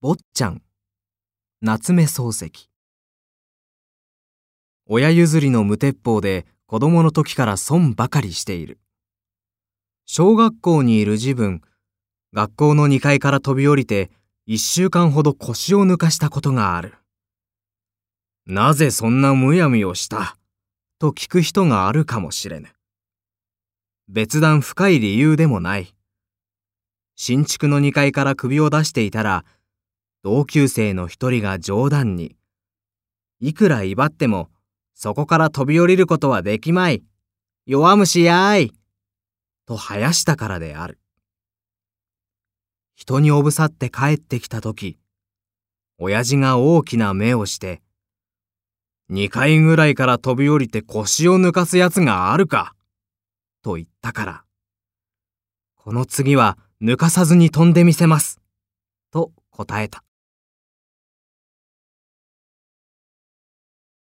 坊ちゃん、夏目漱石。親譲りの無鉄砲で子供の時から損ばかりしている。小学校にいる自分、学校の2階から飛び降りて一週間ほど腰を抜かしたことがある。なぜそんなむやみをした？と聞く人があるかもしれぬ。別段深い理由でもない。新築の2階から首を出していたら、同級生の一人が冗談に、いくら威張っても、そこから飛び降りることはできまい。弱虫やーい。と生やしたからである。人におぶさって帰ってきたとき、親父が大きな目をして、二階ぐらいから飛び降りて腰を抜かすやつがあるか、と言ったから。この次は抜かさずに飛んでみせます。と答えた。